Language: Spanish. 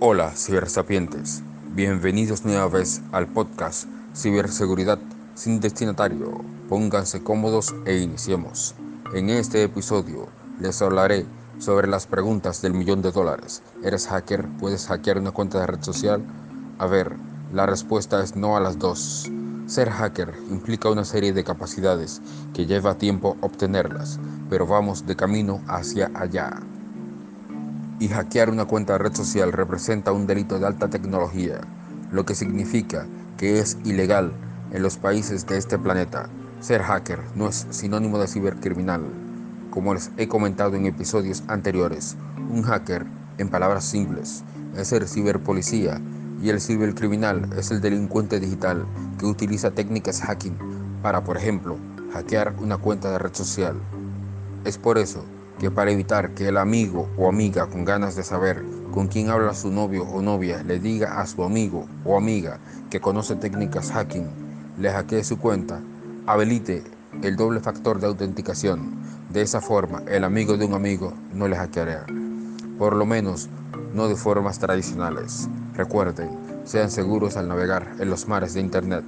Hola, cibersapientes. Bienvenidos nueva vez al podcast Ciberseguridad sin destinatario. Pónganse cómodos e iniciemos. En este episodio les hablaré sobre las preguntas del millón de dólares. ¿Eres hacker? ¿Puedes hackear una cuenta de red social? A ver, la respuesta es no a las dos. Ser hacker implica una serie de capacidades que lleva tiempo obtenerlas, pero vamos de camino hacia allá y hackear una cuenta de red social representa un delito de alta tecnología, lo que significa que es ilegal en los países de este planeta. Ser hacker no es sinónimo de cibercriminal. Como les he comentado en episodios anteriores, un hacker, en palabras simples, es el ciberpolicía y el cibercriminal es el delincuente digital que utiliza técnicas hacking para, por ejemplo, hackear una cuenta de red social. Es por eso que para evitar que el amigo o amiga con ganas de saber con quién habla su novio o novia le diga a su amigo o amiga que conoce técnicas hacking, le hackee su cuenta, habilite el doble factor de autenticación. De esa forma, el amigo de un amigo no le hackeará. Por lo menos, no de formas tradicionales. Recuerden, sean seguros al navegar en los mares de Internet.